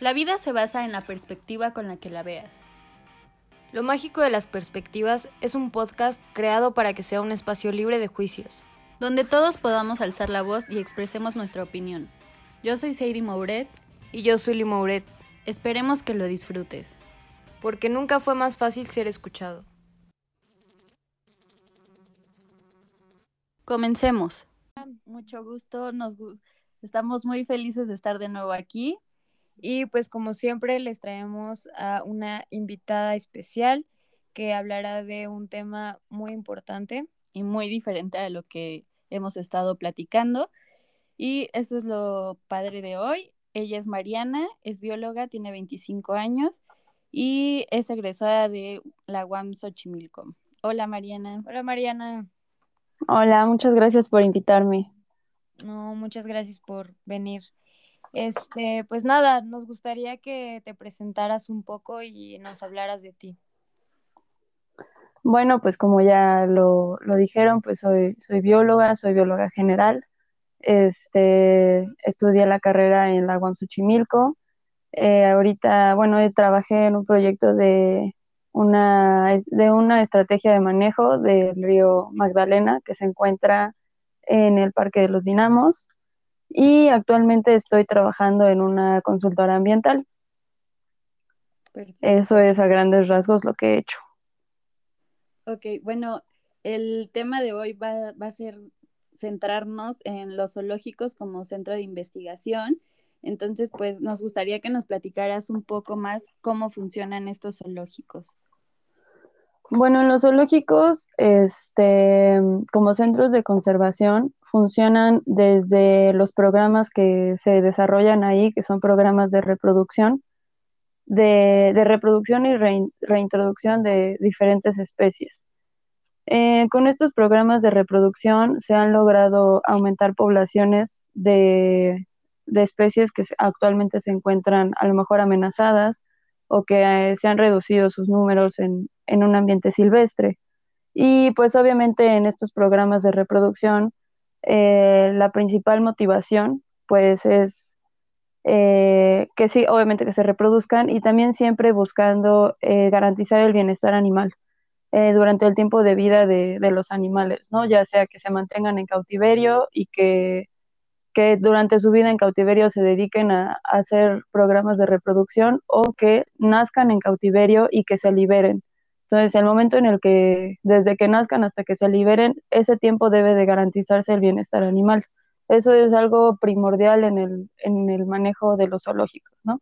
La vida se basa en la perspectiva con la que la veas. Lo mágico de las perspectivas es un podcast creado para que sea un espacio libre de juicios. Donde todos podamos alzar la voz y expresemos nuestra opinión. Yo soy Sadie Mouret. Y yo soy Lee Mouret. Esperemos que lo disfrutes. Porque nunca fue más fácil ser escuchado. Comencemos. Mucho gusto, nos estamos muy felices de estar de nuevo aquí. Y pues como siempre les traemos a una invitada especial que hablará de un tema muy importante y muy diferente a lo que hemos estado platicando. Y eso es lo padre de hoy. Ella es Mariana, es bióloga, tiene 25 años y es egresada de la UAM Xochimilco. Hola Mariana. Hola Mariana. Hola, muchas gracias por invitarme. No, muchas gracias por venir. Este, pues nada, nos gustaría que te presentaras un poco y nos hablaras de ti. Bueno, pues como ya lo, dijeron, pues soy, soy bióloga, soy bióloga general. Este, estudié la carrera en la UAM. Eh, ahorita, bueno, trabajé en un proyecto de una, de una estrategia de manejo del río Magdalena que se encuentra en el Parque de los Dinamos y actualmente estoy trabajando en una consultora ambiental. Eso es a grandes rasgos lo que he hecho. Ok, bueno, el tema de hoy va, va a ser centrarnos en los zoológicos como centro de investigación. Entonces, pues nos gustaría que nos platicaras un poco más cómo funcionan estos zoológicos. Bueno, en los zoológicos, este, como centros de conservación, funcionan desde los programas que se desarrollan ahí, que son programas de reproducción, de, reproducción y reintroducción de diferentes especies. Eh, con estos programas de reproducción se han logrado aumentar poblaciones de, especies que actualmente se encuentran a lo mejor amenazadas o que eh, se han reducido sus números en, en un ambiente silvestre. Y pues obviamente en estos programas de reproducción eh, la principal motivación pues es eh, que sí, obviamente que se reproduzcan y también siempre buscando eh, garantizar el bienestar animal durante el tiempo de vida de, los animales, ¿no? Ya sea que se mantengan en cautiverio y que, que durante su vida en cautiverio se dediquen a, hacer programas de reproducción o que nazcan en cautiverio y que se liberen entonces, el momento en el que, desde que nazcan hasta que se liberen, ese tiempo debe de garantizarse el bienestar animal. Eso es algo primordial en el, en el manejo de los zoológicos, ¿no?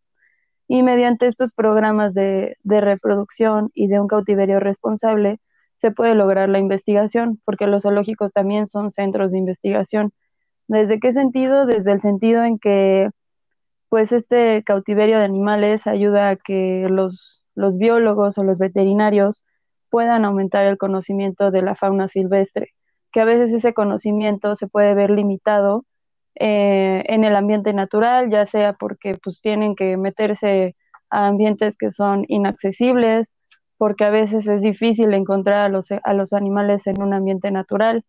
Y mediante estos programas de, de reproducción y de un cautiverio responsable, se puede lograr la investigación, porque los zoológicos también son centros de investigación. ¿Desde qué sentido? Desde el sentido en que, pues, este cautiverio de animales ayuda a que los los biólogos o los veterinarios puedan aumentar el conocimiento de la fauna silvestre, que a veces ese conocimiento se puede ver limitado eh, en el ambiente natural, ya sea porque pues tienen que meterse a ambientes que son inaccesibles, porque a veces es difícil encontrar a los, a los animales en un ambiente natural,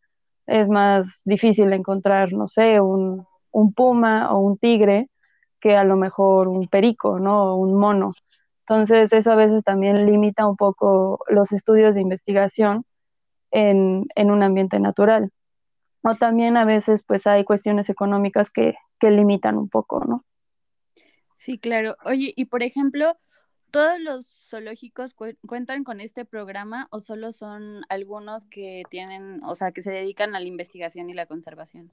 es más difícil encontrar, no sé, un, un puma o un tigre que a lo mejor un perico, ¿no? O un mono. Entonces, eso a veces también limita un poco los estudios de investigación en, un ambiente natural. O también a veces, pues, hay cuestiones económicas que, limitan un poco, ¿no? Sí, claro. Oye, y por ejemplo, ¿todos los zoológicos cuentan con este programa o solo son algunos que tienen, o sea, que se dedican a la investigación y la conservación?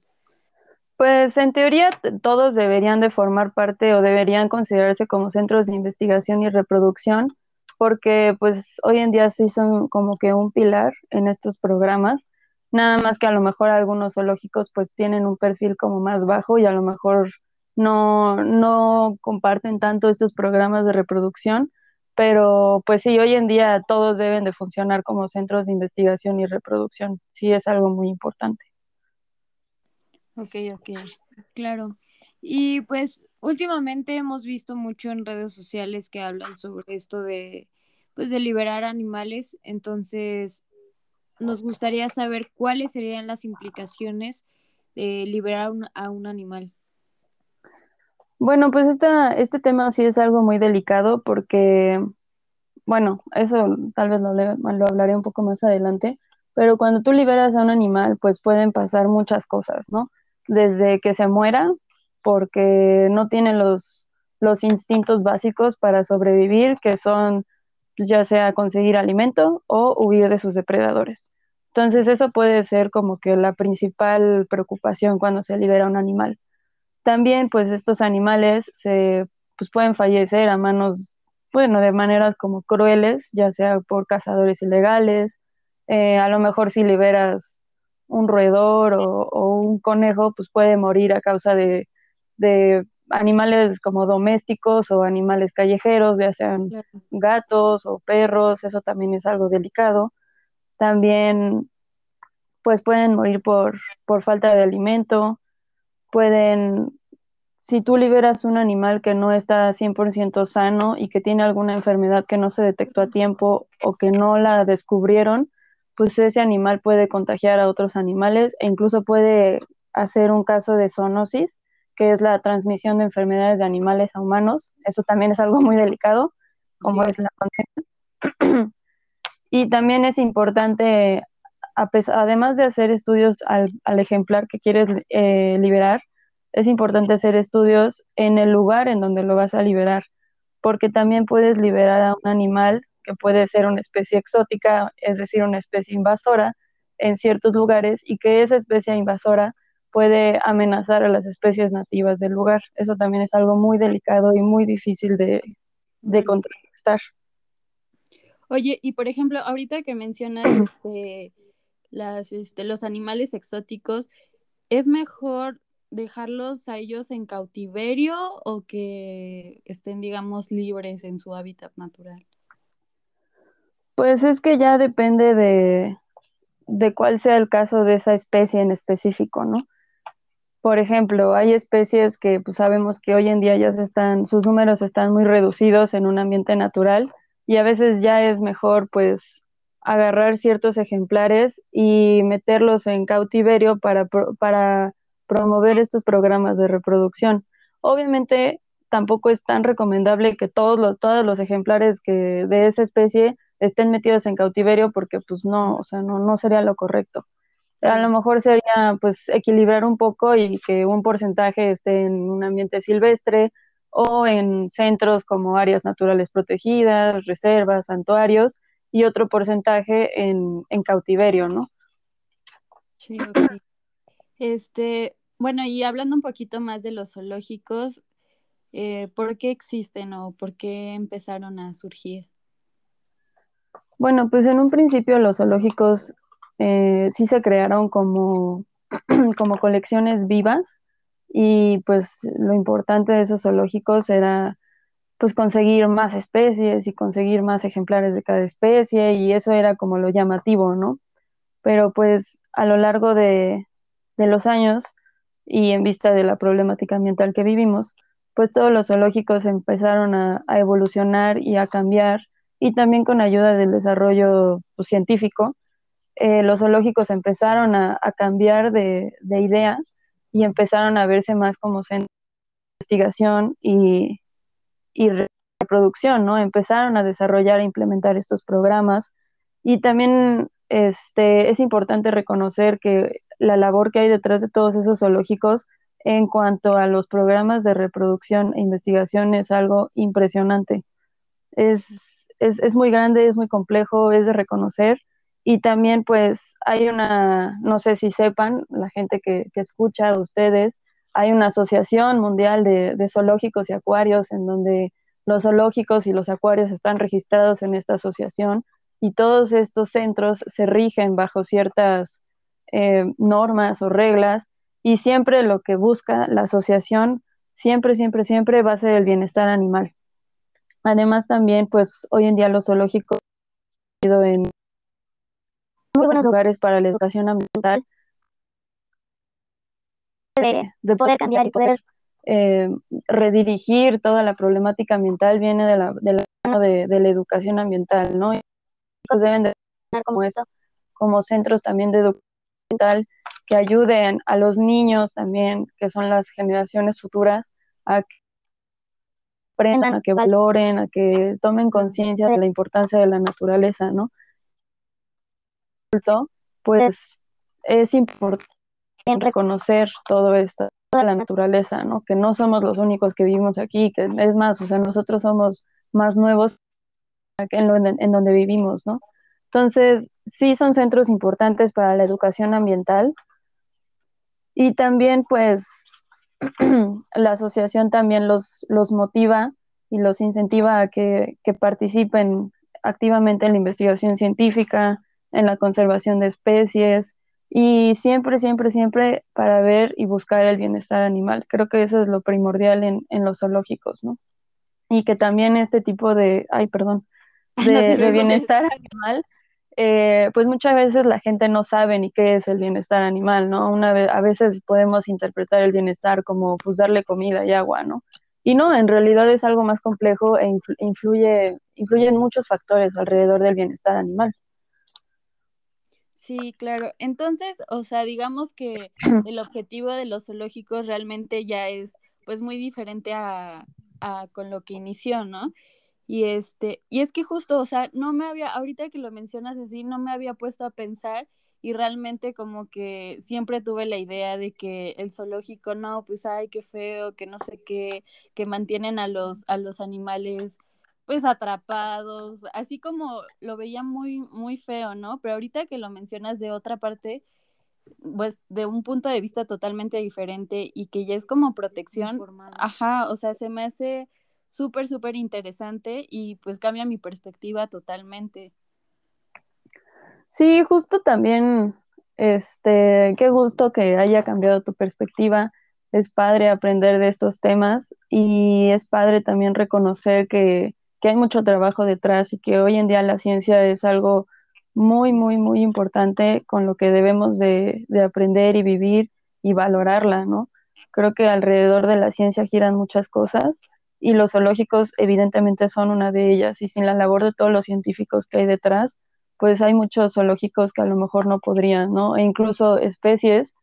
Pues en teoría todos deberían de formar parte o deberían considerarse como centros de investigación y reproducción, porque pues hoy en día sí son como que un pilar en estos programas, nada más que a lo mejor algunos zoológicos pues tienen un perfil como más bajo y a lo mejor no, no comparten tanto estos programas de reproducción, pero pues sí, hoy en día todos deben de funcionar como centros de investigación y reproducción, sí es algo muy importante. Ok, ok, claro. Y pues últimamente hemos visto mucho en redes sociales que hablan sobre esto de, pues, de liberar animales. Entonces, nos gustaría saber cuáles serían las implicaciones de liberar a un animal. Bueno, pues esta, este tema sí es algo muy delicado porque, bueno, eso tal vez lo, lo hablaré un poco más adelante, pero cuando tú liberas a un animal, pues pueden pasar muchas cosas, ¿no? Desde que se muera, porque no tiene los, los instintos básicos para sobrevivir, que son ya sea conseguir alimento o huir de sus depredadores. Entonces eso puede ser como que la principal preocupación cuando se libera un animal. También pues estos animales se pues, pueden fallecer a manos, bueno, de maneras como crueles, ya sea por cazadores ilegales, eh, a lo mejor si liberas un roedor o, un conejo, pues puede morir a causa de, animales como domésticos o animales callejeros, ya sean gatos o perros, eso también es algo delicado. También pues pueden morir por, por falta de alimento, pueden, si tú liberas un animal que no está 100% sano y que tiene alguna enfermedad que no se detectó a tiempo o que no la descubrieron, pues ese animal puede contagiar a otros animales e incluso puede hacer un caso de zoonosis, que es la transmisión de enfermedades de animales a humanos. Eso también es algo muy delicado, como es la pandemia. y también es importante, además de hacer estudios al, ejemplar que quieres eh, liberar, es importante hacer estudios en el lugar en donde lo vas a liberar, porque también puedes liberar a un animal que puede ser una especie exótica, es decir, una especie invasora en ciertos lugares y que esa especie invasora puede amenazar a las especies nativas del lugar. Eso también es algo muy delicado y muy difícil de, de contrarrestar. Oye, y por ejemplo, ahorita que mencionas este, las, este, los animales exóticos, ¿es mejor dejarlos a ellos en cautiverio o que estén, digamos, libres en su hábitat natural? Pues es que ya depende de, de cuál sea el caso de esa especie en específico, ¿no? Por ejemplo, hay especies que pues, sabemos que hoy en día ya se están, sus números están muy reducidos en un ambiente natural y a veces ya es mejor pues agarrar ciertos ejemplares y meterlos en cautiverio para, para promover estos programas de reproducción. Obviamente tampoco es tan recomendable que todos los, todos los ejemplares que de esa especie estén metidos en cautiverio porque pues no, o sea, no, no sería lo correcto. A lo mejor sería pues equilibrar un poco y que un porcentaje esté en un ambiente silvestre o en centros como áreas naturales protegidas, reservas, santuarios y otro porcentaje en, en cautiverio, ¿no? Sí, ok. Este, bueno, y hablando un poquito más de los zoológicos, eh, ¿por qué existen o por qué empezaron a surgir? Bueno, pues en un principio los zoológicos eh, sí se crearon como, como colecciones vivas y pues lo importante de esos zoológicos era pues conseguir más especies y conseguir más ejemplares de cada especie y eso era como lo llamativo, ¿no? Pero pues a lo largo de, los años y en vista de la problemática ambiental que vivimos, pues todos los zoológicos empezaron a evolucionar y a cambiar y también con ayuda del desarrollo pues, científico, eh, los zoológicos empezaron a, cambiar de, idea y empezaron a verse más como centros de investigación y, reproducción, ¿no? Empezaron a desarrollar e implementar estos programas y también este, es importante reconocer que la labor que hay detrás de todos esos zoológicos en cuanto a los programas de reproducción e investigación es algo impresionante. Es, es, es muy grande, es muy complejo, es de reconocer. Y también pues hay una, no sé si sepan, la gente que, que escucha a ustedes, hay una asociación mundial de, de, zoológicos y acuarios en donde los zoológicos y los acuarios están registrados en esta asociación y todos estos centros se rigen bajo ciertas eh, normas o reglas y siempre lo que busca la asociación, siempre, siempre, siempre va a ser el bienestar animal. Además también, pues hoy en día los zoológicos han ido en muy buenos lugares para la educación ambiental, de, poder cambiar y poder eh, redirigir toda la problemática ambiental viene de la, de la de, de, la educación ambiental, ¿no? Y pues deben de tener como eso, como centros también de educación ambiental que ayuden a los niños también, que son las generaciones futuras, a que a que valoren, a que tomen conciencia de la importancia de la naturaleza, ¿no? Pues es importante reconocer todo esto de la naturaleza, ¿no? Que no somos los únicos que vivimos aquí, que es más, o sea, nosotros somos más nuevos en, en donde vivimos, ¿no? Entonces, sí son centros importantes para la educación ambiental y también, pues, la asociación también los, los motiva y los incentiva a que, que participen activamente en la investigación científica, en la conservación de especies, y siempre, siempre, siempre para ver y buscar el bienestar animal. Creo que eso es lo primordial en, en los zoológicos, ¿no? Y que también este tipo de, ay, perdón, de, bienestar animal, eh, pues muchas veces la gente no sabe ni qué es el bienestar animal, ¿no? Una vez, a veces podemos interpretar el bienestar como pues darle comida y agua, ¿no? Y no, en realidad es algo más complejo e influye, influyen muchos factores alrededor del bienestar animal. Sí, claro. Entonces, o sea, digamos que el objetivo de los zoológicos realmente ya es pues muy diferente a, a con lo que inició, ¿no? Y este, y es que justo, o sea, no me había, ahorita que lo mencionas así, no me había puesto a pensar y realmente como que siempre tuve la idea de que el zoológico, no, pues ay, qué feo, que no sé qué, que mantienen a los, a los animales pues atrapados, así como lo veía muy, muy feo, ¿no? Pero ahorita que lo mencionas de otra parte, pues de un punto de vista totalmente diferente y que ya es como protección, ajá, o sea, se me hace súper, súper interesante y pues cambia mi perspectiva totalmente. Sí, justo también, este, qué gusto que haya cambiado tu perspectiva. Es padre aprender de estos temas y es padre también reconocer que que hay mucho trabajo detrás y que hoy en día la ciencia es algo muy, muy, muy importante con lo que debemos de, aprender y vivir y valorarla, ¿no? Creo que alrededor de la ciencia giran muchas cosas y los zoológicos evidentemente son una de ellas y sin la labor de todos los científicos que hay detrás, pues hay muchos zoológicos que a lo mejor no podrían, ¿no? E incluso especies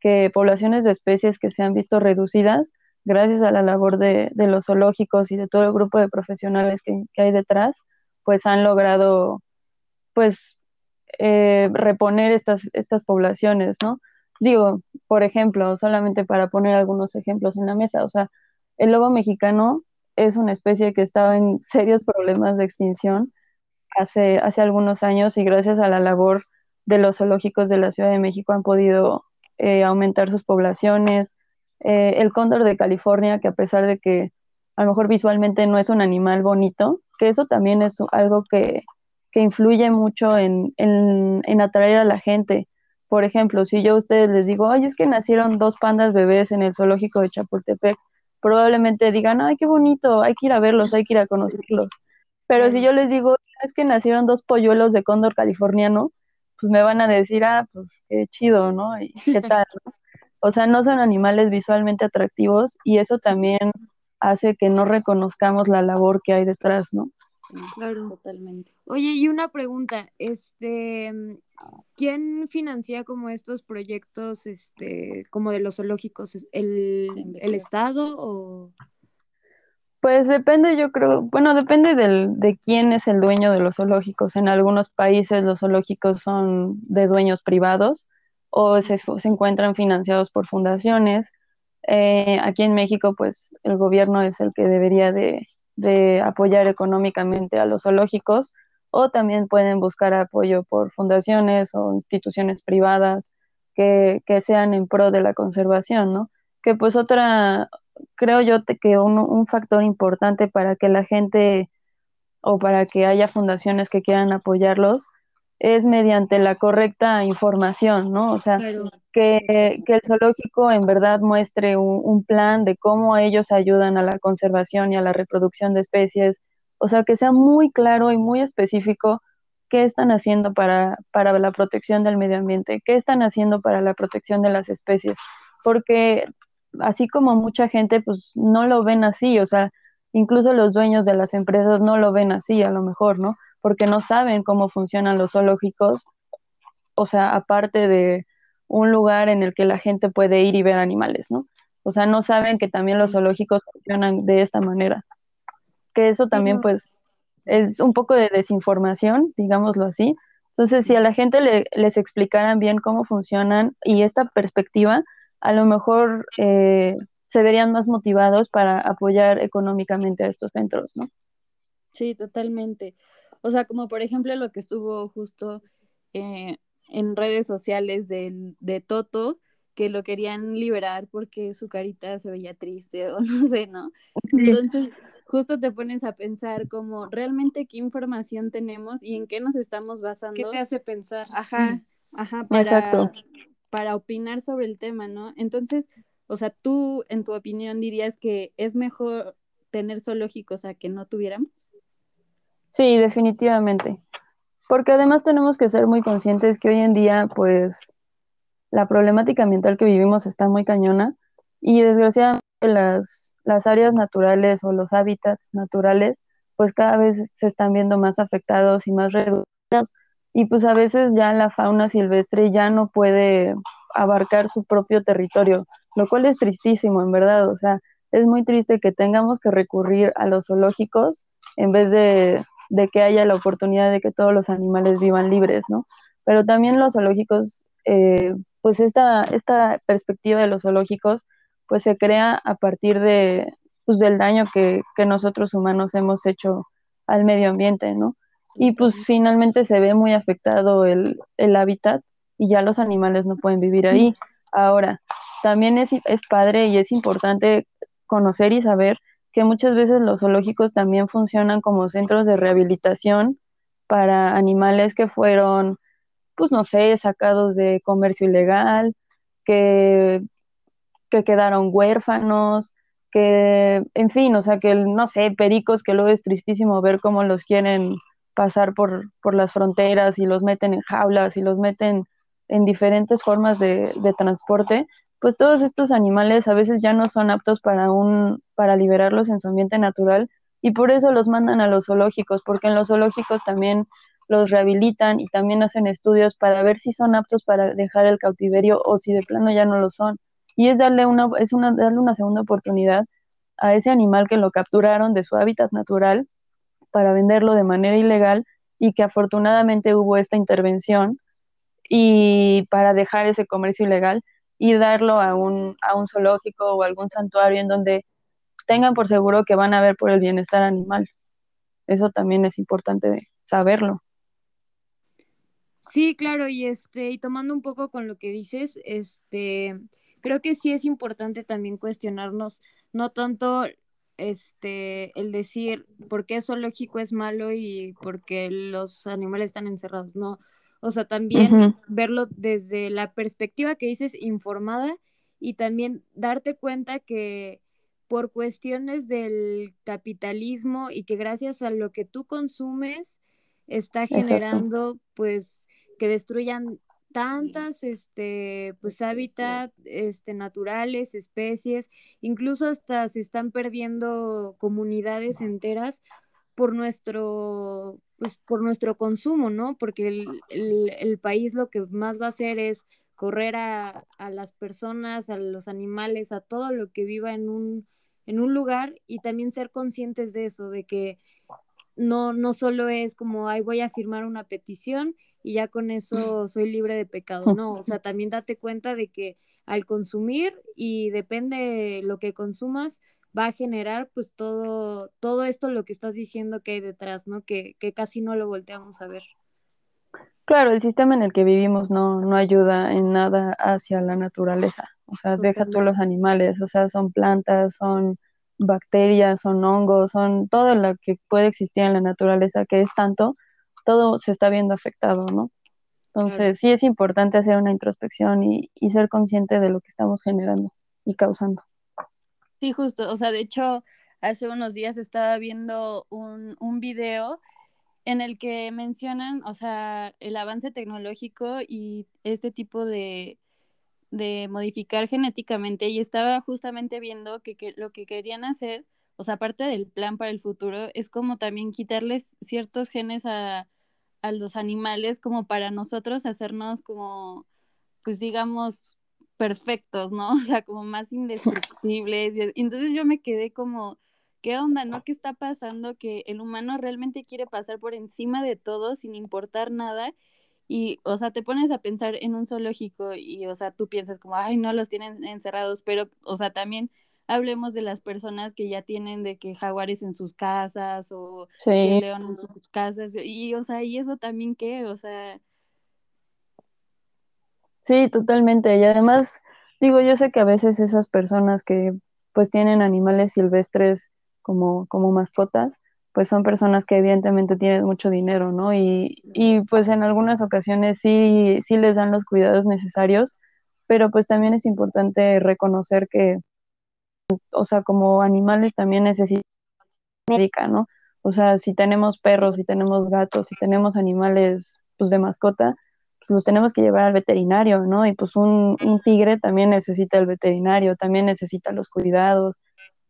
que, poblaciones de especies que se han visto reducidas gracias a la labor de, los zoológicos y de todo el grupo de profesionales que, hay detrás, pues han logrado, pues, eh, reponer estas, estas poblaciones, ¿no? Digo, por ejemplo, solamente para poner algunos ejemplos en la mesa, o sea, el lobo mexicano es una especie que estaba en serios problemas de extinción hace, hace algunos años y gracias a la labor de los zoológicos de la Ciudad de México han podido eh, aumentar sus poblaciones, eh, el cóndor de California, que a pesar de que a lo mejor visualmente no es un animal bonito, que eso también es algo que, influye mucho en, atraer a la gente. Por ejemplo, si yo a ustedes les digo, oye, es que nacieron dos pandas bebés en el zoológico de Chapultepec, probablemente digan, ay, qué bonito, hay que ir a verlos, hay que ir a conocerlos. Pero si yo les digo, es que nacieron dos polluelos de cóndor californiano, pues me van a decir, ah, pues qué chido, ¿no? ¿Y qué tal? ¿no? O sea, no son animales visualmente atractivos y eso también hace que no reconozcamos la labor que hay detrás, ¿no? Claro, totalmente. Oye, y una pregunta, este, ¿quién financia como estos proyectos, este, como de los zoológicos, el, el Estado o? Pues depende, yo creo, bueno, depende del, de quién es el dueño de los zoológicos. En algunos países los zoológicos son de dueños privados, o se, se encuentran financiados por fundaciones. Eh, aquí en México, pues el gobierno es el que debería de, apoyar económicamente a los zoológicos o también pueden buscar apoyo por fundaciones o instituciones privadas que, sean en pro de la conservación, ¿no? Que pues otra, creo yo que un, un factor importante para que la gente o para que haya fundaciones que quieran apoyarlos es mediante la correcta información, ¿no? O sea, que, el zoológico en verdad muestre un, plan de cómo ellos ayudan a la conservación y a la reproducción de especies, o sea, que sea muy claro y muy específico qué están haciendo para, para la protección del medio ambiente, qué están haciendo para la protección de las especies, porque así como mucha gente pues no lo ven así, o sea, incluso los dueños de las empresas no lo ven así a lo mejor, ¿no? Porque no saben cómo funcionan los zoológicos, o sea, aparte de un lugar en el que la gente puede ir y ver animales, ¿no? O sea, no saben que también los zoológicos funcionan de esta manera. que eso también pues es un poco de desinformación, digámoslo así. Entonces, si a la gente le, les explicaran bien cómo funcionan y esta perspectiva, a lo mejor eh, se verían más motivados para apoyar económicamente a estos centros, ¿no? Sí, totalmente. O sea, como por ejemplo lo que estuvo justo eh, en redes sociales de, de Toto, que lo querían liberar porque su carita se veía triste o no sé, ¿no? Entonces, justo te pones a pensar como realmente qué información tenemos y en qué nos estamos basando. ¿Qué te hace pensar? Ajá, ajá, para, para opinar sobre el tema, ¿no? Entonces, o sea, tú, en tu opinión, dirías que es mejor tener zoológicos a que no tuviéramos? Sí, definitivamente. Porque además tenemos que ser muy conscientes que hoy en día, pues, la problemática ambiental que vivimos está muy cañona y desgraciadamente las, las áreas naturales o los hábitats naturales, pues cada vez se están viendo más afectados y más reducidos. Y pues a veces ya la fauna silvestre ya no puede abarcar su propio territorio, lo cual es tristísimo, en verdad. O sea, es muy triste que tengamos que recurrir a los zoológicos en vez de, de que haya la oportunidad de que todos los animales vivan libres, ¿no? Pero también los zoológicos, eh, pues esta, esta perspectiva de los zoológicos, pues se crea a partir de, pues del daño que, que nosotros humanos hemos hecho al medio ambiente, ¿no? Y pues finalmente se ve muy afectado el, el hábitat y ya los animales no pueden vivir ahí. Ahora, también es, es padre y es importante conocer y saber que muchas veces los zoológicos también funcionan como centros de rehabilitación para animales que fueron, pues no sé, sacados de comercio ilegal, que, que quedaron huérfanos, que, en fin, o sea, que, no sé, pericos, que luego es tristísimo ver cómo los quieren pasar por, por las fronteras y los meten en jaulas y los meten en diferentes formas de, de transporte, pues todos estos animales a veces ya no son aptos para un para liberarlos en su ambiente natural y por eso los mandan a los zoológicos, porque en los zoológicos también los rehabilitan y también hacen estudios para ver si son aptos para dejar el cautiverio o si de plano ya no lo son. Y es darle una es una darle una segunda oportunidad a ese animal que lo capturaron de su hábitat natural para venderlo de manera ilegal y que afortunadamente hubo esta intervención y para dejar ese comercio ilegal y darlo a un, a un zoológico o algún santuario en donde tengan por seguro que van a ver por el bienestar animal. Eso también es importante saberlo. Sí, claro, y este, y tomando un poco con lo que dices, este, creo que sí es importante también cuestionarnos, no tanto este el decir por qué zoológico es malo y por qué los animales están encerrados, no, o sea, también verlo desde la perspectiva que dices informada y también darte cuenta que por cuestiones del capitalismo y que gracias a lo que tú consumes está generando pues que destruyan tantas este pues hábitats este naturales especies incluso hasta se están perdiendo comunidades enteras por nuestro pues por nuestro consumo, ¿no? Porque el, país lo que más va a hacer es correr a, las personas, a los animales, a todo lo que viva en un, en un lugar y también ser conscientes de eso, de que no, no solo es como, ay, voy a firmar una petición y ya con eso soy libre de pecado, no, o sea, también date cuenta de que al consumir y depende lo que consumas, va a generar pues todo, todo esto lo que estás diciendo que hay detrás, ¿no? Que, que casi no lo volteamos a ver. Claro, el sistema en el que vivimos no, no ayuda en nada hacia la naturaleza. O sea, deja tú los animales, o sea, son plantas, son bacterias, son hongos, son todo lo que puede existir en la naturaleza, que es tanto, todo se está viendo afectado, ¿no? Entonces, sí es importante hacer una introspección y, y ser consciente de lo que estamos generando y causando. Sí, justo, o sea, de hecho, hace unos días estaba viendo un, un video en el que mencionan, o sea, el avance tecnológico y este tipo de, de modificar genéticamente y estaba justamente viendo que, que, lo que querían hacer, o sea, aparte del plan para el futuro, es como también quitarles ciertos genes a, a los animales como para nosotros hacernos como, pues digamos, perfectos, ¿no? O sea, como más indestructibles. Y entonces yo me quedé como, ¿qué onda, no? ¿Qué está pasando? Que el humano realmente quiere pasar por encima de todo sin importar nada. Y, o sea, te pones a pensar en un zoológico y, o sea, tú piensas como, ay, no los tienen encerrados, pero, o sea, también hablemos de las personas que ya tienen de que jaguares en sus casas o que león en sus casas. Y, o sea, ¿y eso también qué? O sea... Sí, totalmente. Y además, digo, yo sé que a veces esas personas que pues tienen animales silvestres como, como mascotas, pues son personas que evidentemente tienen mucho dinero, ¿no? Y, y pues en algunas ocasiones sí, sí les dan los cuidados necesarios, pero pues también es importante reconocer que, o sea, como animales también necesitan médica, ¿no? O sea, si tenemos perros, si tenemos gatos, si tenemos animales pues de mascota, pues los tenemos que llevar al veterinario, ¿no? Y pues un, un tigre también necesita el veterinario, también necesita los cuidados,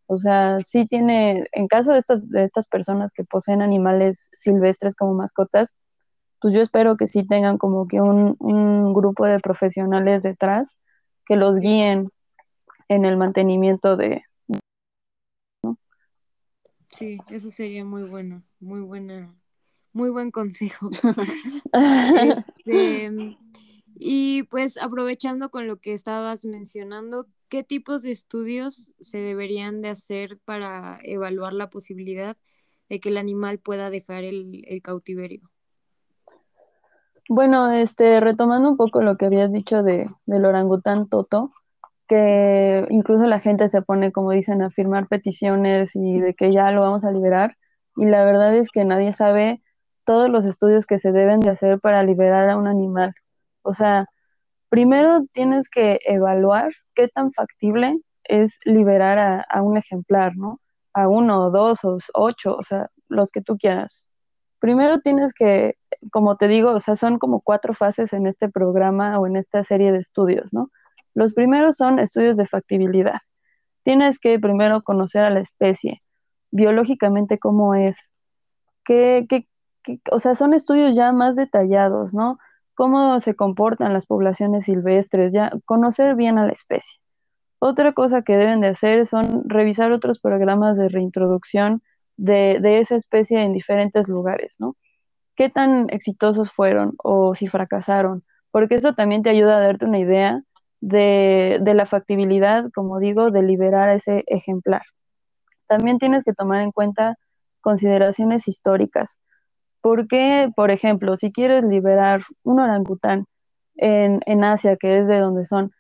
o sea, sí tiene, en caso de estas, de estas personas que poseen animales silvestres como mascotas, pues yo espero que sí tengan como que un, un grupo de profesionales detrás que los guíen en el mantenimiento de... Sí, eso sería muy bueno, muy buena, muy buen consejo. este, y pues aprovechando con lo que estabas mencionando, ¿qué tipos de estudios se deberían de hacer para evaluar la posibilidad de que el animal pueda dejar el, cautiverio? Bueno, este, retomando un poco lo que habías dicho de, del orangután Toto, que incluso la gente se pone, como dicen, a firmar peticiones y de que ya lo vamos a liberar. Y la verdad es que nadie sabe todos los estudios que se deben de hacer para liberar a un animal. O sea, primero tienes que evaluar qué tan factible es liberar a, un ejemplar, ¿no? A uno, dos o ocho, o sea, los que tú quieras. Primero tienes que, como te digo, o sea, son como cuatro fases en este programa o en esta serie de estudios, ¿no? Los primeros son estudios de factibilidad. Tienes que primero conocer a la especie, biológicamente cómo es, qué, qué, o sea, son estudios ya más detallados, ¿no? cómo se comportan las poblaciones silvestres, ya conocer bien a la especie. Otra cosa que deben de hacer son revisar otros programas de reintroducción de, esa especie en diferentes lugares, ¿no? ¿Qué tan exitosos fueron o si fracasaron? Porque eso también te ayuda a darte una idea de, de la factibilidad, como digo, de liberar ese ejemplar. También tienes que tomar en cuenta consideraciones históricas porque, por ejemplo, si quieres liberar un orangután en, en Asia, que es de donde son,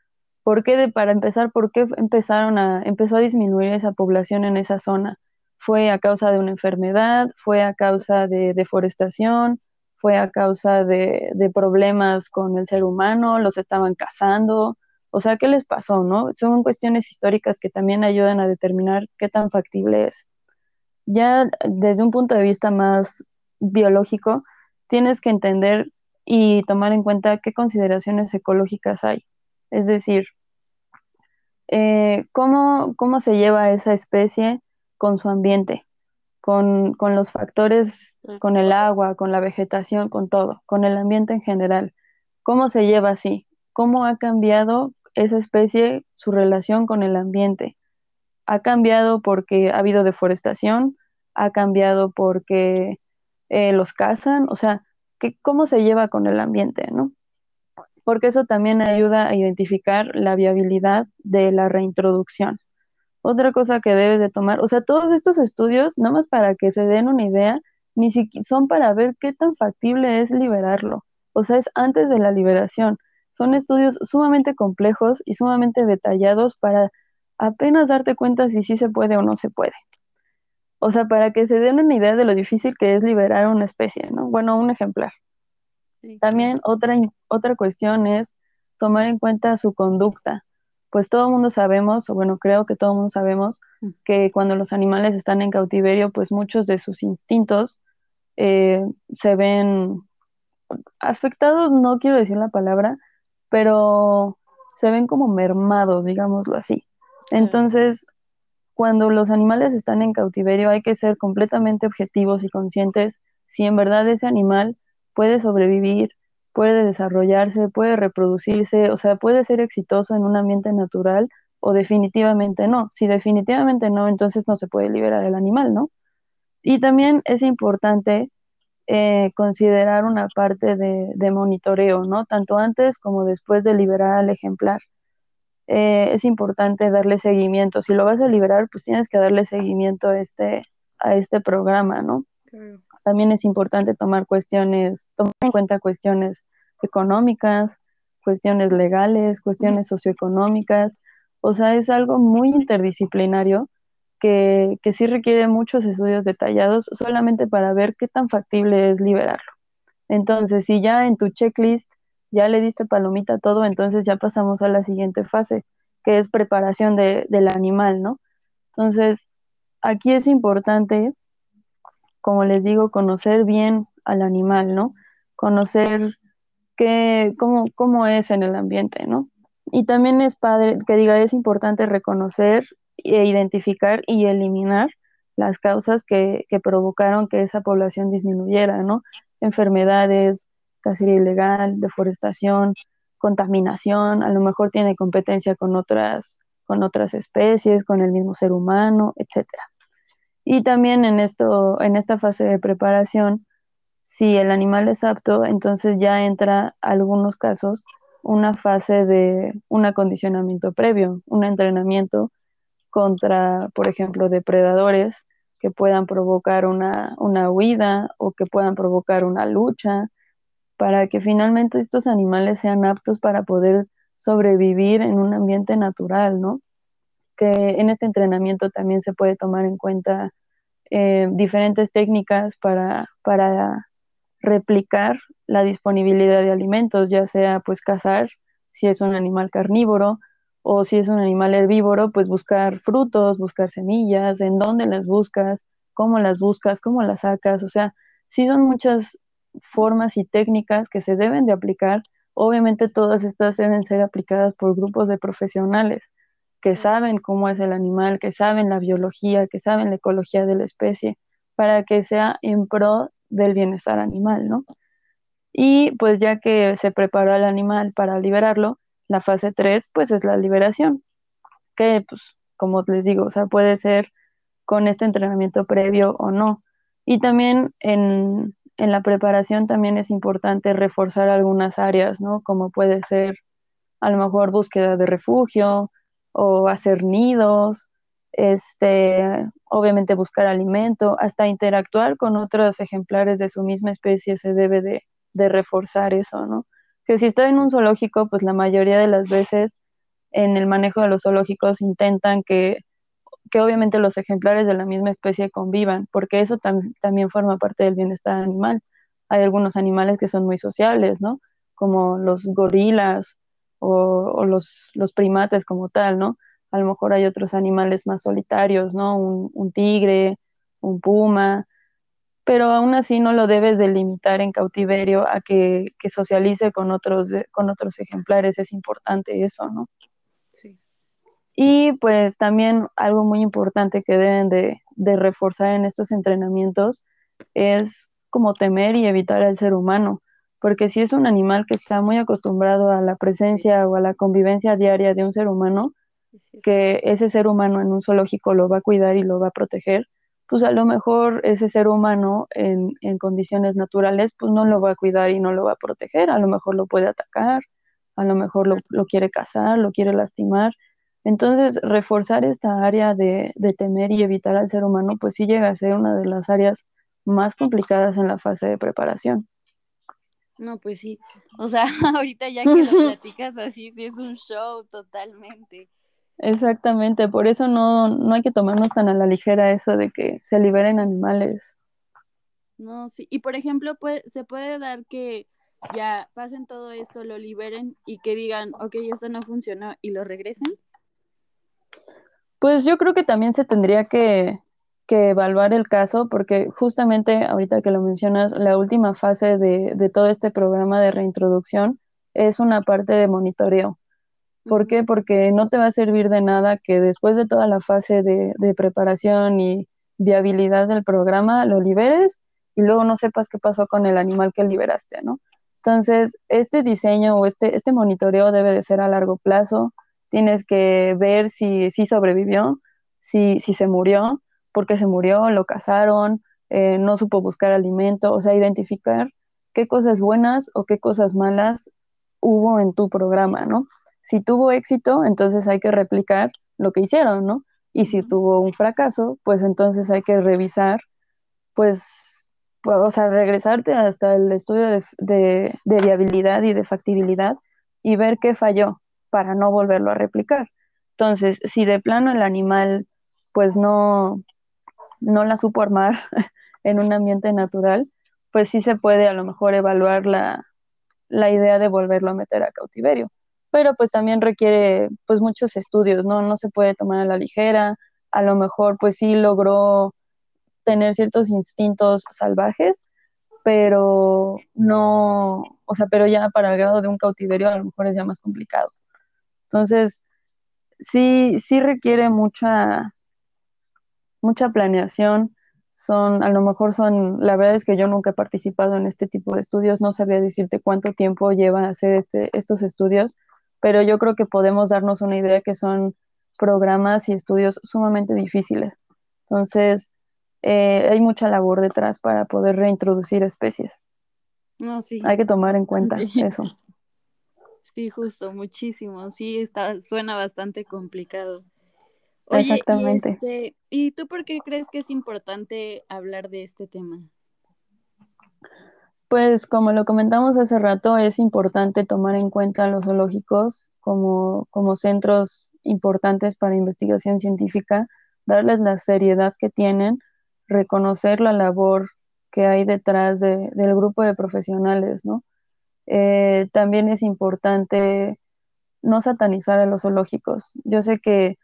¿por qué, de, para empezar, por qué empezaron a, empezó a disminuir esa población en esa zona? ¿Fue a causa de una enfermedad? ¿Fue a causa de deforestación? ¿Fue a causa de, de problemas con el ser humano? ¿Los estaban cazando? O sea, ¿qué les pasó, no? Son cuestiones históricas que también ayudan a determinar qué tan factible es. Ya desde un punto de vista más biológico, tienes que entender y tomar en cuenta qué consideraciones ecológicas hay. Es decir, eh, cómo, se lleva esa especie con su ambiente, con, los factores, con el agua, con la vegetación, con todo, con el ambiente en general. ¿Cómo se lleva así? ¿Cómo ha cambiado esa especie su relación con el ambiente? ¿Ha cambiado porque ha habido deforestación? ¿Ha cambiado porque eh, los cazan, o sea, que, cómo se lleva con el ambiente, ¿no? Porque eso también ayuda a identificar la viabilidad de la reintroducción. Otra cosa que debes de tomar, o sea, todos estos estudios, nada más para que se den una idea, ni siquiera son para ver qué tan factible es liberarlo. O sea, es antes de la liberación. Son estudios sumamente complejos y sumamente detallados para apenas darte cuenta si sí se puede o no se puede. O sea, para que se den una idea de lo difícil que es liberar una especie, ¿no? Bueno, un ejemplar. También otra, otra cuestión es tomar en cuenta su conducta. Pues todo el mundo sabemos, o bueno, creo que todo el mundo sabemos, mm. que cuando los animales están en cautiverio, pues muchos de sus instintos eh, se ven afectados, no quiero decir la palabra, pero se ven como mermados, digámoslo así. Entonces, cuando los animales están en cautiverio hay que ser completamente objetivos y conscientes si en verdad ese animal puede sobrevivir, puede desarrollarse, puede reproducirse, o sea, puede ser exitoso en un ambiente natural o definitivamente no. Si definitivamente no, entonces no se puede liberar el animal, ¿no? Y también es importante eh, considerar una parte de, monitoreo, ¿no? Tanto antes como después de liberar al ejemplar. Eh, es importante darle seguimiento. Si lo vas a liberar, pues tienes que darle seguimiento a este, a este programa, ¿no? También es importante tomar cuestiones, tomar en cuenta cuestiones económicas, cuestiones legales, cuestiones socioeconómicas. O sea, es algo muy interdisciplinario que, que sí requiere muchos estudios detallados solamente para ver qué tan factible es liberarlo. Entonces, si ya en tu checklist ya le diste palomita todo, entonces ya pasamos a la siguiente fase, que es preparación de, del animal, ¿no? Entonces, aquí es importante, como les digo, conocer bien al animal, ¿no? Conocer qué, cómo, cómo es en el ambiente, ¿no? Y también es padre, que diga, es importante reconocer e identificar y eliminar las causas que, que provocaron que esa población disminuyera, ¿no? Enfermedades, cacería ilegal, deforestación, contaminación, a lo mejor tiene competencia con otras, con otras especies, con el mismo ser humano, etcétera. Y también en esto, en esta fase de preparación, si el animal es apto, entonces ya entra algunos casos una fase de un acondicionamiento previo, un entrenamiento contra, por ejemplo, depredadores que puedan provocar una, una huida o que puedan provocar una lucha, para que finalmente estos animales sean aptos para poder sobrevivir en un ambiente natural, ¿no? Que en este entrenamiento también se puede tomar en cuenta eh, diferentes técnicas para, para replicar la disponibilidad de alimentos, ya sea pues cazar, si es un animal carnívoro, o si es un animal herbívoro, pues buscar frutos, buscar semillas, en dónde las buscas, cómo las buscas, cómo las sacas, o sea, sí son muchas formas y técnicas que se deben de aplicar. Obviamente todas estas deben ser aplicadas por grupos de profesionales que saben cómo es el animal, que saben la biología, que saben la ecología de la especie, para que sea en pro del bienestar animal, ¿no? Y pues ya que se preparó al animal para liberarlo, la fase 3 pues es la liberación, que pues como les digo, o sea, puede ser con este entrenamiento previo o no. Y también en, en la preparación también es importante reforzar algunas áreas, ¿no? Como puede ser a lo mejor búsqueda de refugio o hacer nidos, este, obviamente buscar alimento, hasta interactuar con otros ejemplares de su misma especie se debe de, reforzar eso, ¿no? Que si está en un zoológico, pues la mayoría de las veces en el manejo de los zoológicos intentan que que obviamente los ejemplares de la misma especie convivan, porque eso también forma parte del bienestar animal. Hay algunos animales que son muy sociables, ¿no? Como los gorilas o, los, los, primates como tal, ¿no? A lo mejor hay otros animales más solitarios, ¿no? Un, tigre, un puma, pero aún así no lo debes delimitar en cautiverio a que, que socialice con otros, con otros ejemplares, es importante eso, ¿no? Y pues también algo muy importante que deben de, reforzar en estos entrenamientos es como temer y evitar al ser humano, porque si es un animal que está muy acostumbrado a la presencia o a la convivencia diaria de un ser humano, que ese ser humano en un zoológico lo va a cuidar y lo va a proteger, pues a lo mejor ese ser humano en, en condiciones naturales pues no lo va a cuidar y no lo va a proteger, a lo mejor lo puede atacar, a lo mejor lo, lo quiere cazar, lo quiere lastimar, entonces, reforzar esta área de, temer y evitar al ser humano, pues sí llega a ser una de las áreas más complicadas en la fase de preparación. No, pues sí. O sea, ahorita ya que lo platicas así, sí es un show totalmente. Exactamente, por eso no, no hay que tomarnos tan a la ligera eso de que se liberen animales. No, sí. Y por ejemplo, puede, se puede dar que ya pasen todo esto, lo liberen y que digan, ok, esto no funcionó y lo regresen. Pues yo creo que también se tendría que, evaluar el caso porque justamente ahorita que lo mencionas, la última fase de, todo este programa de reintroducción es una parte de monitoreo. ¿Por qué? Porque no te va a servir de nada que después de toda la fase de, de preparación y viabilidad del programa lo liberes y luego no sepas qué pasó con el animal que liberaste, ¿no? Entonces, este diseño o este, este monitoreo debe de ser a largo plazo, tienes que ver si, si sobrevivió, si, si se murió, por qué se murió, lo cazaron, eh, no supo buscar alimento, o sea, identificar qué cosas buenas o qué cosas malas hubo en tu programa, ¿no? Si tuvo éxito, entonces hay que replicar lo que hicieron, ¿no? Y si tuvo un fracaso, pues entonces hay que revisar, pues, pues o sea, regresarte hasta el estudio de, viabilidad y de factibilidad y ver qué falló para no volverlo a replicar. Entonces, si de plano el animal, pues no, no la supo armar en un ambiente natural, pues sí se puede a lo mejor evaluar la, la idea de volverlo a meter a cautiverio pero pues también requiere pues muchos estudios, ¿no? No se puede tomar a la ligera, a lo mejor pues sí logró tener ciertos instintos salvajes, pero no, o sea, pero ya para el grado de un cautiverio a lo mejor es ya más complicado. Entonces, sí, sí requiere mucha, mucha planeación, son, a lo mejor son, la verdad es que yo nunca he participado en este tipo de estudios, no sabría decirte cuánto tiempo lleva hacer este, estos estudios, pero yo creo que podemos darnos una idea que son programas y estudios sumamente difíciles. Entonces, eh, hay mucha labor detrás para poder reintroducir especies. No, sí. Hay que tomar en cuenta eso. Sí, justo, muchísimo. Sí, está, suena bastante complicado. Exactamente. Y, este, ¿Y tú por qué crees que es importante hablar de este tema? Pues como lo comentamos hace rato, es importante tomar en cuenta los zoológicos como, como centros importantes para investigación científica, darles la seriedad que tienen, reconocer la labor que hay detrás del grupo de profesionales, ¿no? Eh, también es importante no satanizar a los zoológicos. Yo sé que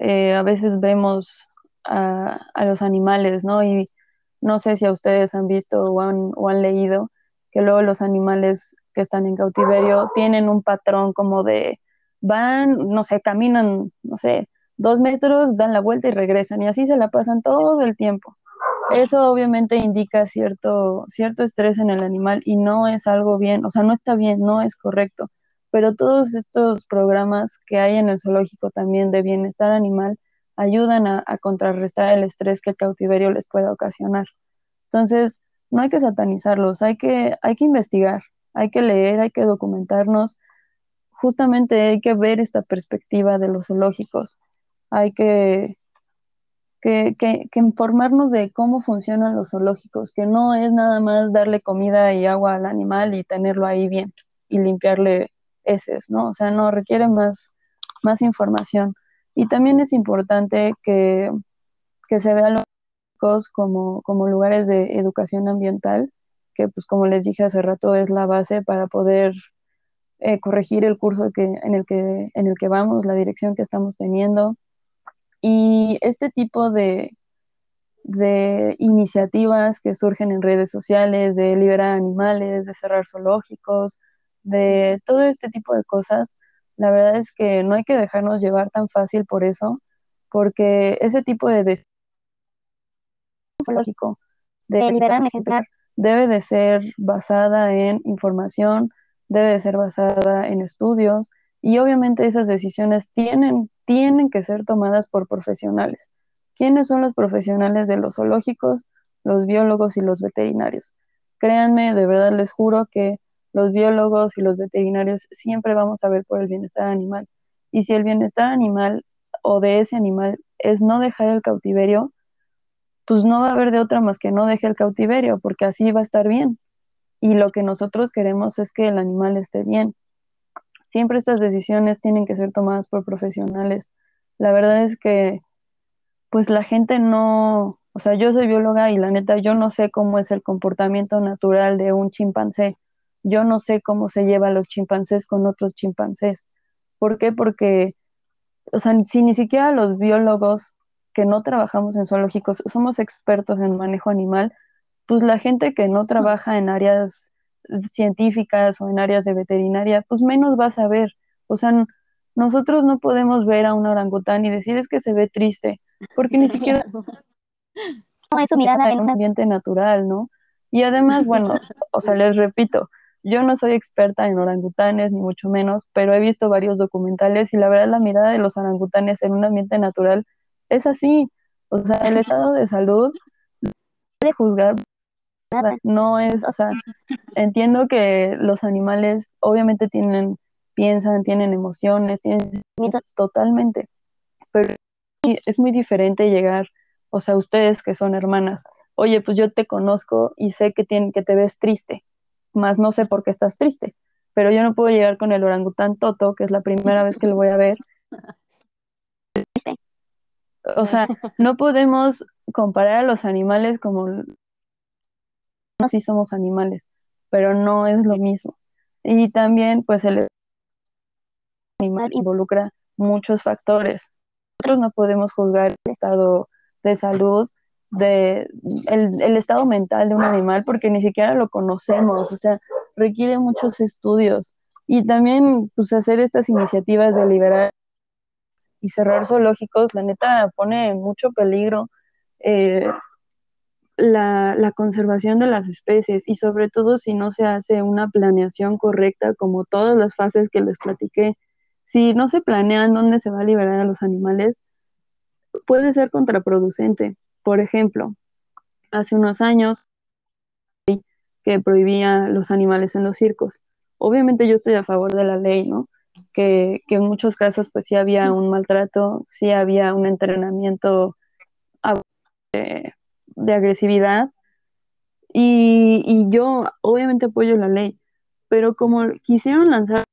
eh, a veces vemos a, a, los animales, ¿no? Y no sé si a ustedes han visto o han, o han leído que luego los animales que están en cautiverio tienen un patrón como de van, no sé, caminan, no sé, dos metros, dan la vuelta y regresan, y así se la pasan todo el tiempo. Eso obviamente indica cierto, cierto estrés en el animal y no es algo bien, o sea, no está bien, no es correcto. Pero todos estos programas que hay en el zoológico también de bienestar animal ayudan a, contrarrestar el estrés que el cautiverio les pueda ocasionar. Entonces, no hay que satanizarlos, hay que, hay que investigar, hay que leer, hay que documentarnos. Justamente hay que ver esta perspectiva de los zoológicos. Hay que, que, que, informarnos de cómo funcionan los zoológicos, que no es nada más darle comida y agua al animal y tenerlo ahí bien y limpiarle heces, ¿no? O sea, no requiere más, más información. Y también es importante que, que se vea lo como, como lugares de educación ambiental, que pues como les dije hace rato es la base para poder eh, corregir el curso que, en, el que, en el que vamos, la dirección que estamos teniendo. Y este tipo de, de iniciativas que surgen en redes sociales, de liberar animales, de cerrar zoológicos, de todo este tipo de cosas, la verdad es que no hay que dejarnos llevar tan fácil por eso, porque ese tipo de zoológico de liberar ejemplar debe de ser basada en información, debe de ser basada en estudios y obviamente esas decisiones tienen, tienen que ser tomadas por profesionales. ¿Quiénes son los profesionales de los zoológicos? Los biólogos y los veterinarios. Créanme, de verdad les juro que los biólogos y los veterinarios siempre vamos a ver por el bienestar animal. Y si el bienestar animal o de ese animal es no dejar el cautiverio, pues no va a haber de otra más que no deje el cautiverio, porque así va a estar bien. Y lo que nosotros queremos es que el animal esté bien. Siempre estas decisiones tienen que ser tomadas por profesionales. La verdad es que, pues la gente no, o sea, yo soy bióloga y la neta, yo no sé cómo es el comportamiento natural de un chimpancé. Yo no sé cómo se llevan los chimpancés con otros chimpancés. ¿Por qué? Porque, o sea, si ni siquiera los biólogos que no trabajamos en zoológicos somos expertos en manejo animal, pues la gente que no trabaja en áreas científicas o en áreas de veterinaria, pues menos va a saber. O sea, nosotros no podemos ver a un orangután y decir es que se ve triste, porque ni siquiera no es su mirada en un ambiente natural, ¿no? Y además, bueno, o sea, les repito, yo no soy experta en orangutanes, ni mucho menos, pero he visto varios documentales y la verdad la mirada de los orangutanes en un ambiente natural es así. O sea, el estado de salud de juzgar nada, no es, o sea, entiendo que los animales obviamente tienen, piensan, tienen emociones, tienen totalmente, pero es muy diferente llegar, o sea, ustedes que son hermanas, oye, pues yo te conozco y sé que, que te ves triste, más no sé por qué estás triste, pero yo no puedo llegar con el orangután Toto, que es la primera vez que lo voy a ver. O sea, no podemos comparar a los animales como sí somos animales, pero no es lo mismo. Y también, pues, el animal involucra muchos factores. Nosotros no podemos juzgar el estado de salud, de el, estado mental de un animal porque ni siquiera lo conocemos, o sea, requiere muchos estudios. Y también, pues, hacer estas iniciativas de liberar y cerrar zoológicos, la neta pone mucho peligro eh, la, conservación de las especies y sobre todo si no se hace una planeación correcta como todas las fases que les platiqué. Si no se planean dónde se va a liberar a los animales, puede ser contraproducente. Por ejemplo, hace unos años que prohibía los animales en los circos. Obviamente yo estoy a favor de la ley, ¿no? Que, que en muchos casos pues sí había un maltrato, sí había un entrenamiento de agresividad y, yo obviamente apoyo la ley, pero como quisieron lanzar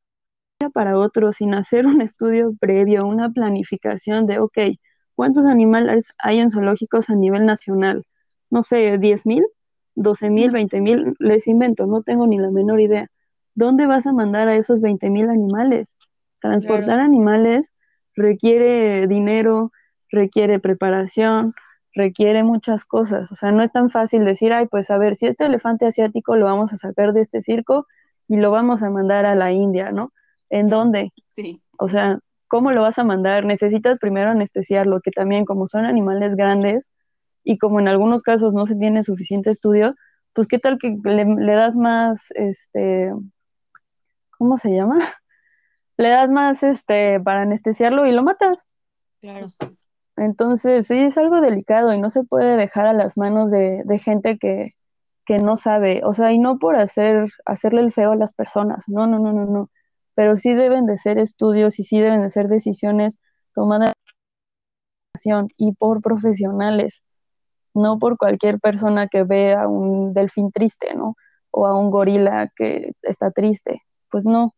para otros sin hacer un estudio previo, una planificación de, ok, ¿cuántos animales hay en zoológicos a nivel nacional? No sé, ¿10 mil? ¿12 mil? ¿20 mil? Les invento, no tengo ni la menor idea. ¿Dónde vas a mandar a esos 20 mil animales? Transportar animales requiere dinero, requiere preparación, requiere muchas cosas. O sea, no es tan fácil decir, ay, pues a ver, si este elefante asiático lo vamos a sacar de este circo y lo vamos a mandar a la India, ¿no? ¿En dónde? Sí. O sea, ¿cómo lo vas a mandar? Necesitas primero anestesiarlo, que también como son animales grandes y como en algunos casos no se tiene suficiente estudio, pues qué tal que le, le das más, este, ¿cómo se llama? Le das más, este, para anestesiarlo y lo matas. Claro. Entonces, sí, es algo delicado y no se puede dejar a las manos de, gente que, no sabe, o sea, y no por hacer, hacerle el feo a las personas, no, no, no, no, no, pero sí deben de ser estudios y sí deben de ser decisiones tomadas y por profesionales, no por cualquier persona que vea a un delfín triste, ¿no? O a un gorila que está triste, pues no,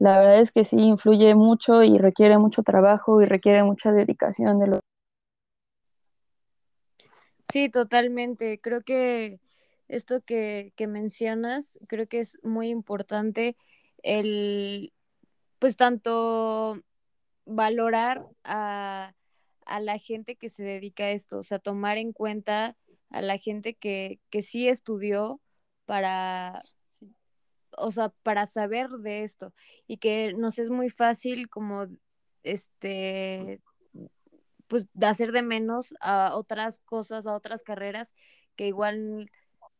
la verdad es que sí influye mucho y requiere mucho trabajo y requiere mucha dedicación de los Sí, totalmente. Creo que esto que, que, mencionas, creo que es muy importante el, pues tanto valorar a, a, la gente que se dedica a esto, o sea, tomar en cuenta a la gente que, que sí estudió para, o sea, para saber de esto y que nos es muy fácil como, este, pues hacer de menos a otras cosas, a otras carreras que igual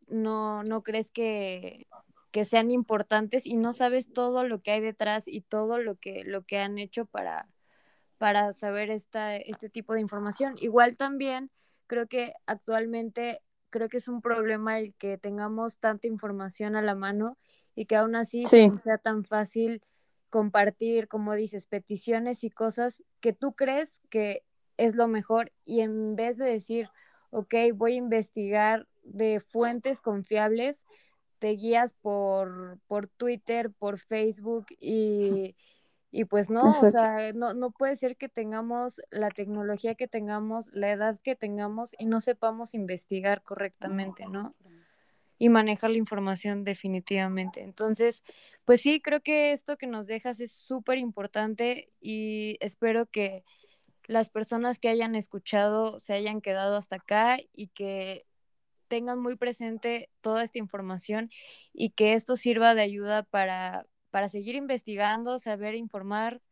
no, no crees que, que sean importantes y no sabes todo lo que hay detrás y todo lo que, lo que han hecho para, para saber esta, este tipo de información. Igual también creo que actualmente creo que es un problema el que tengamos tanta información a la mano y que aún así sea tan fácil compartir, como dices, peticiones y cosas que tú crees que es lo mejor y en vez de decir, ok, voy a investigar de fuentes confiables, te guías por, por Twitter, por Facebook y, y pues no, o sea, no, no puede ser que tengamos la tecnología que tengamos, la edad que tengamos y no sepamos investigar correctamente, ¿no? Y manejar la información definitivamente. Entonces, pues sí, creo que esto que nos dejas es súper importante y espero que las personas que hayan escuchado se hayan quedado hasta acá y que tengan muy presente toda esta información y que esto sirva de ayuda para, para seguir investigando, saber informar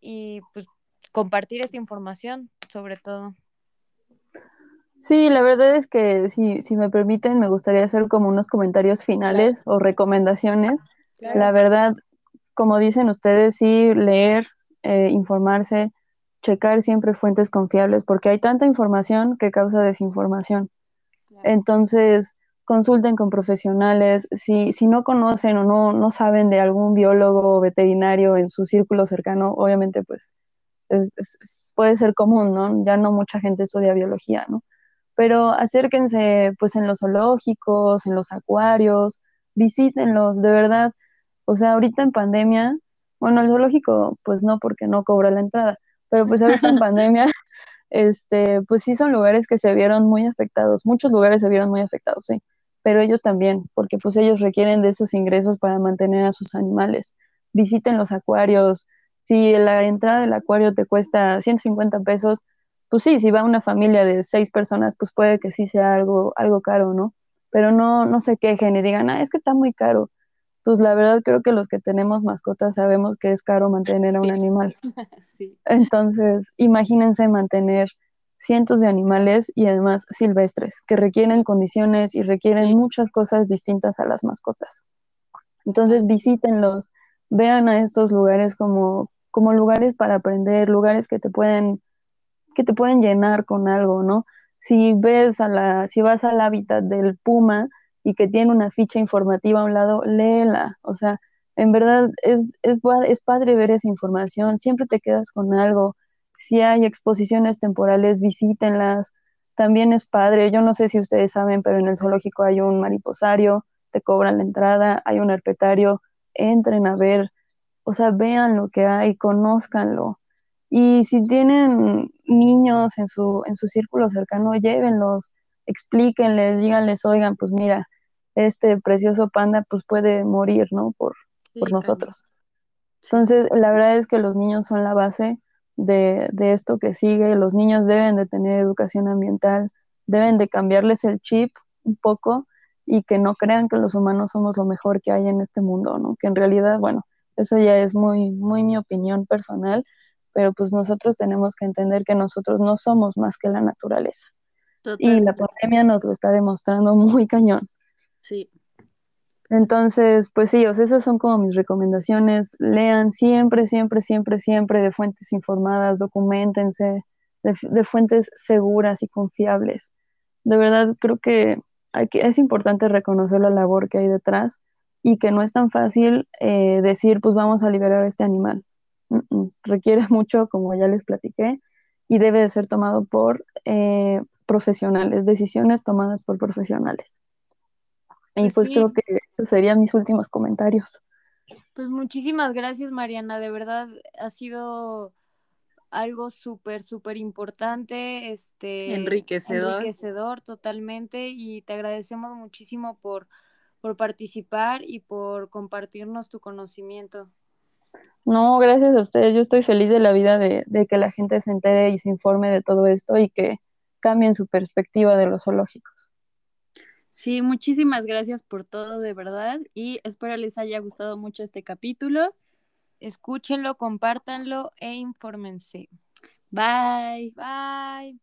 y pues compartir esta información sobre todo. Sí, la verdad es que si, si me permiten, me gustaría hacer como unos comentarios finales o recomendaciones. La verdad, como dicen ustedes, sí, leer, eh, informarse, checar siempre fuentes confiables, porque hay tanta información que causa desinformación. Entonces, consulten con profesionales. Si, si no conocen o no, no saben de algún biólogo o veterinario en su círculo cercano, obviamente, pues puede ser común, ¿no? Ya no mucha gente estudia biología, ¿no? Pero acérquense pues en los zoológicos, en los acuarios, visítenlos, de verdad. O sea, ahorita en pandemia, bueno, el zoológico pues no porque no cobra la entrada, pero pues ahorita en pandemia, este, pues sí son lugares que se vieron muy afectados, muchos lugares se vieron muy afectados, sí, pero ellos también, porque pues ellos requieren de esos ingresos para mantener a sus animales. Visiten los acuarios, si la entrada del acuario te cuesta 150 pesos, pues sí, si va una familia de seis personas, pues puede que sí sea algo, algo caro, ¿no? Pero no, no se quejen y digan, ah, es que está muy caro. Pues la verdad creo que los que tenemos mascotas sabemos que es caro mantener a un animal. Entonces, imagínense mantener cientos de animales y además silvestres, que requieren condiciones y requieren muchas cosas distintas a las mascotas. Entonces, visítenlos, vean a estos lugares como, como lugares para aprender, lugares que te pueden que te pueden llenar con algo, ¿no? Si ves a la, si vas al hábitat del puma y que tiene una ficha informativa a un lado, léela, o sea, en verdad es, es, es padre ver esa información, siempre te quedas con algo. Si hay exposiciones temporales, visítenlas. También es padre, yo no sé si ustedes saben, pero en el zoológico hay un mariposario, te cobran la entrada, hay un herpetario, entren a ver, o sea, vean lo que hay, conózcanlo. Y si tienen niños en su, en su círculo cercano, llévenlos, explíquenles, díganles, oigan, pues mira, este precioso panda pues puede morir, ¿no? Por, por nosotros. Entonces, la verdad es que los niños son la base de, de, esto que sigue. Los niños deben de tener educación ambiental, deben de cambiarles el chip un poco y que no crean que los humanos somos lo mejor que hay en este mundo, ¿no? Que en realidad, bueno, eso ya es muy, muy mi opinión personal, pero pues nosotros tenemos que entender que nosotros no somos más que la naturaleza. Y la pandemia nos lo está demostrando muy cañón. Sí. Entonces, pues sí, o sea, esas son como mis recomendaciones. Lean siempre, siempre, siempre, siempre de fuentes informadas, documentense, de, fuentes seguras y confiables. De verdad, creo que, hay que es importante reconocer la labor que hay detrás y que no es tan fácil eh, decir, pues vamos a liberar a este animal requiere mucho, como ya les platiqué, y debe de ser tomado por eh, profesionales, decisiones tomadas por profesionales. Y pues, pues creo que esos serían mis últimos comentarios. Pues muchísimas gracias, Mariana. De verdad ha sido algo súper, súper importante, este, enriquecedor. enriquecedor totalmente y te agradecemos muchísimo por, por participar y por compartirnos tu conocimiento. No, gracias a ustedes. Yo estoy feliz de la vida de, que la gente se entere y se informe de todo esto y que cambien su perspectiva de los zoológicos. Sí, muchísimas gracias por todo, de verdad, y espero les haya gustado mucho este capítulo. Escúchenlo, compártanlo e infórmense. Bye. Bye.